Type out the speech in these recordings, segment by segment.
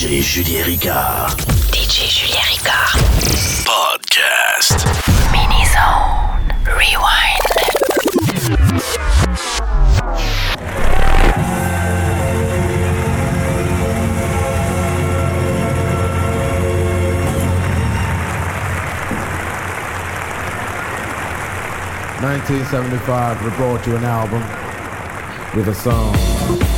DJ Julien Ricard. DJ Julien Ricard. Podcast. Mini Zone. Rewind. Nineteen seventy-five, we brought you an album with a song.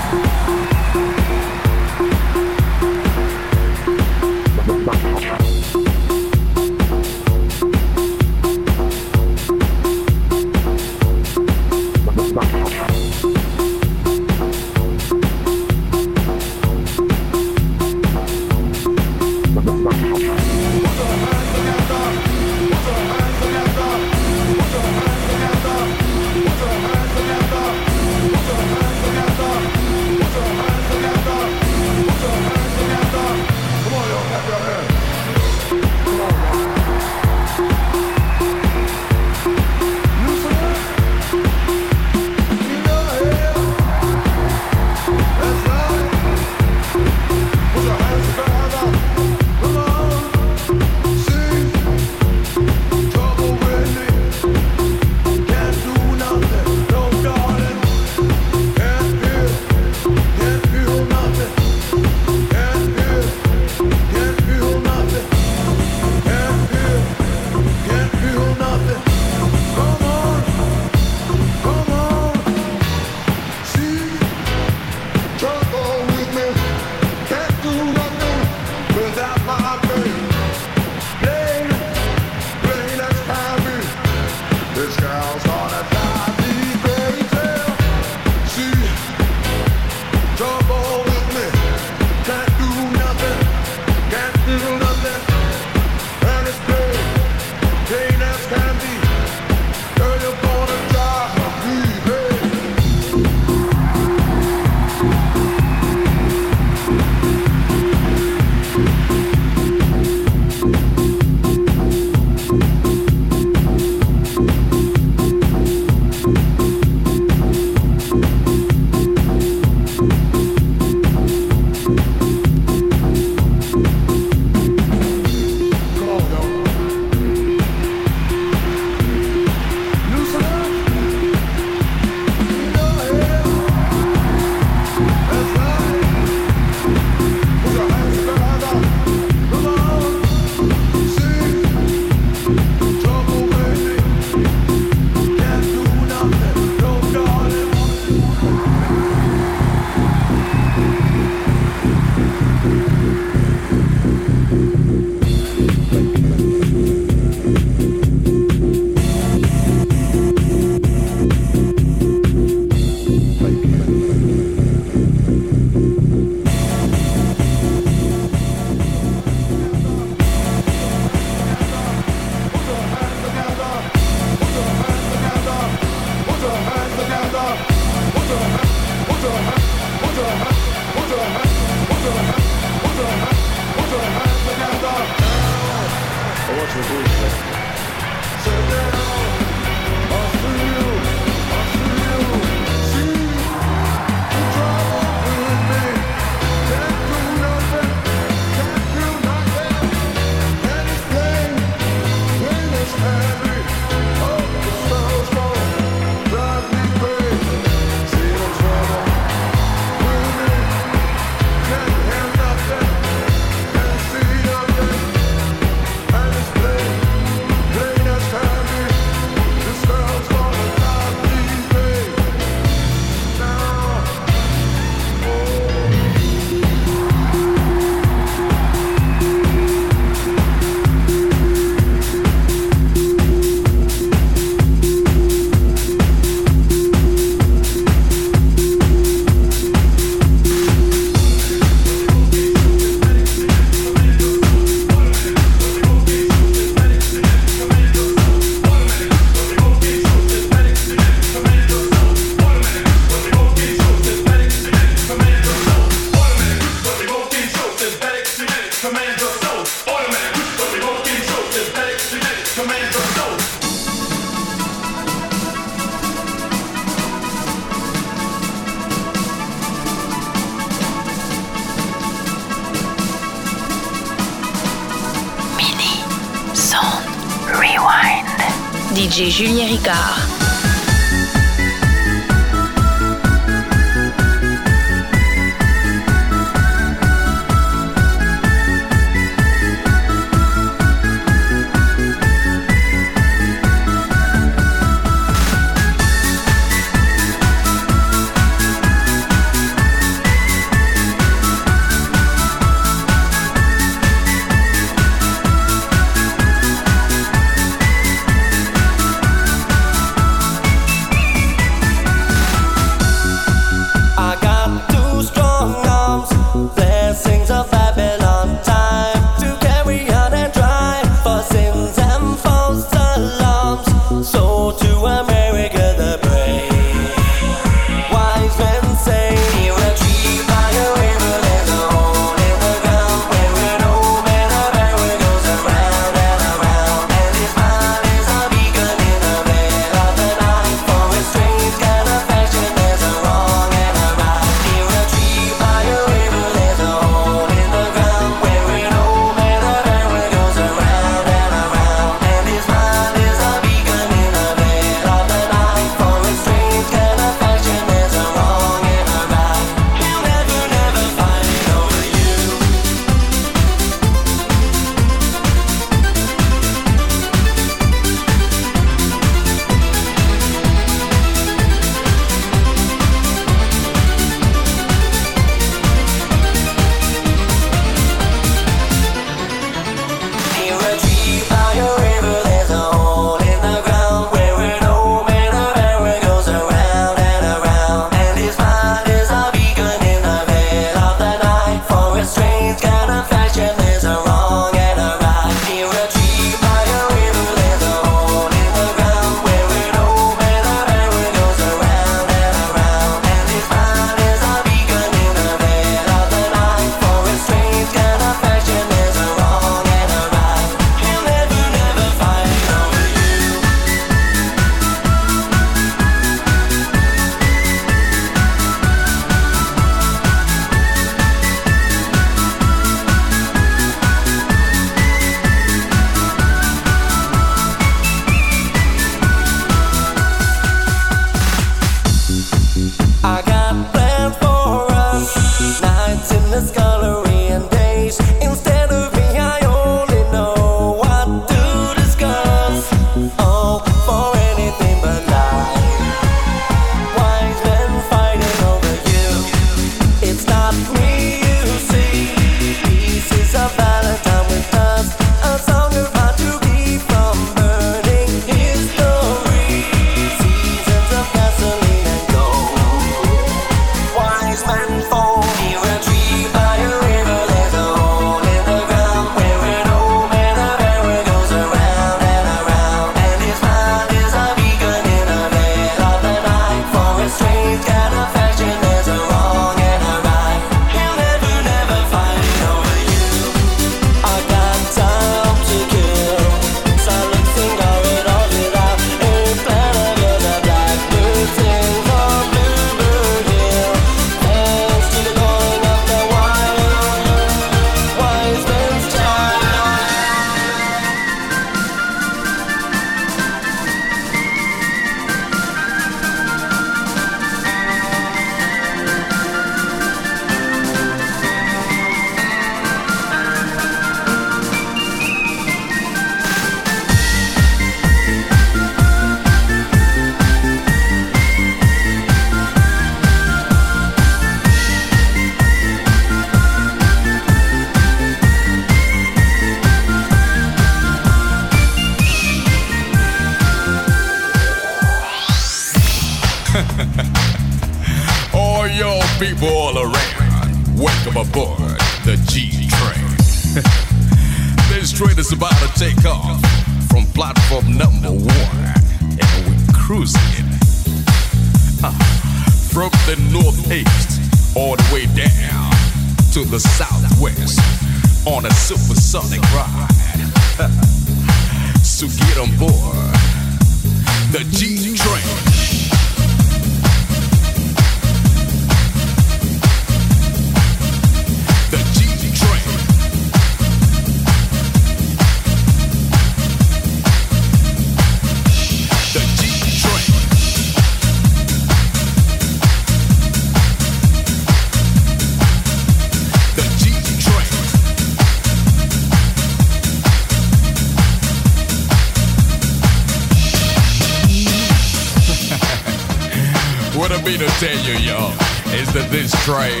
Train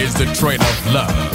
is the train of love,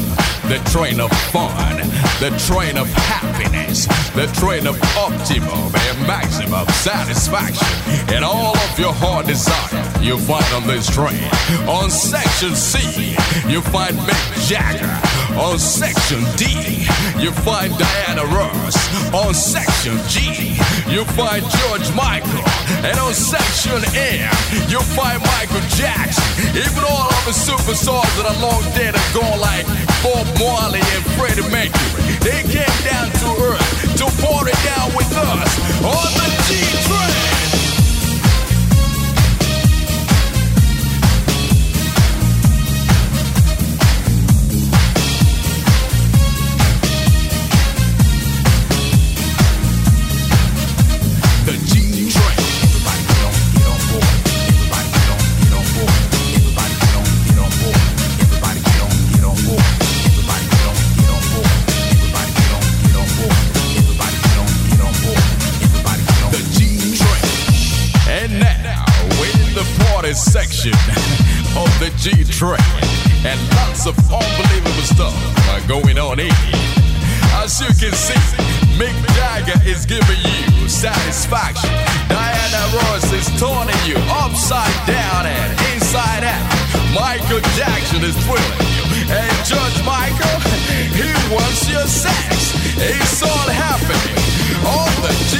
the train of fun, the train of happiness, the train of optimum and maximum satisfaction. And all of your heart desire you find on this train. On section C, you find Mick Jagger. On section D, you find Diana Ross. On section G, you find George Michael. And on section M, you find Michael Jackson. Even all of the superstars that are long dead and gone like Bob Marley and Freddie Mercury. They came down to earth to party down with us on the G train. And lots of unbelievable stuff are going on here. As you can see, Mick Jagger is giving you satisfaction. Diana Ross is turning you upside down and inside out. Michael Jackson is thrilling you. And George Michael, he wants your sex. It's all happening on the G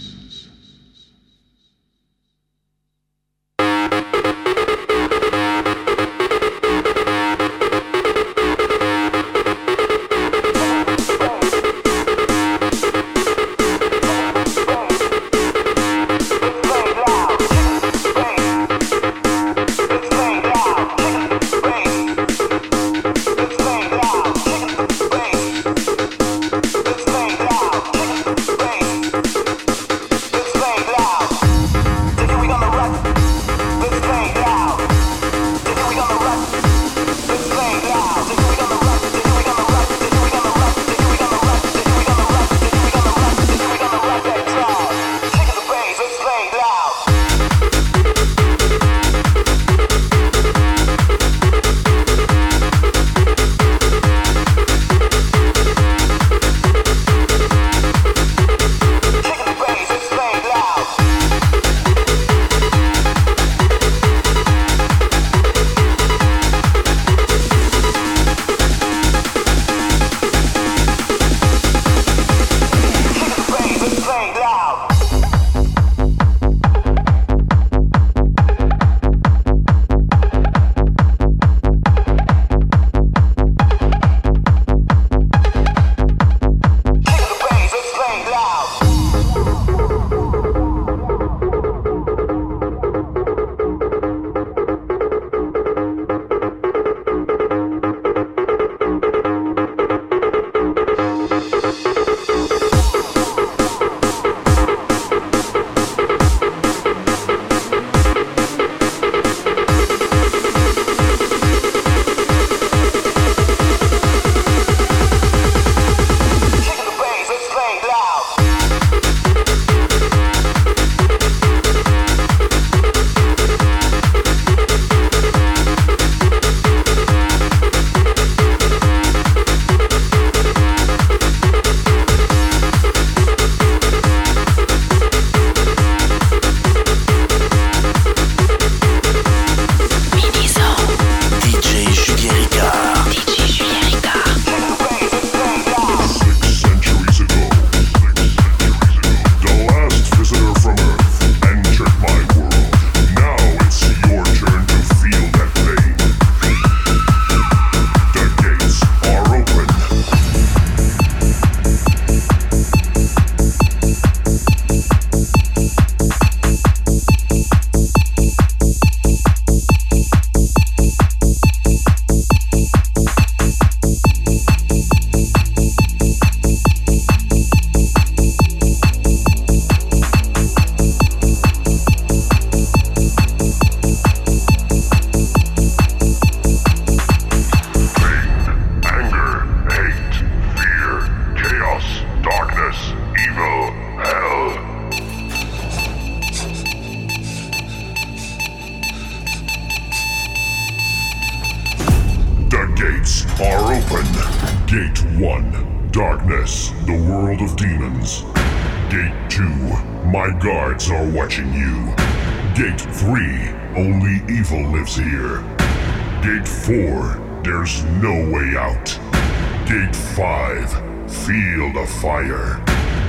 fire.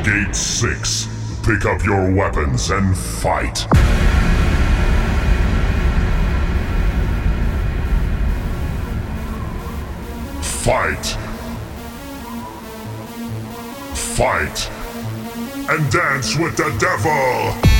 Gate 6, pick up your weapons and fight. Fight. Fight. And dance with the devil!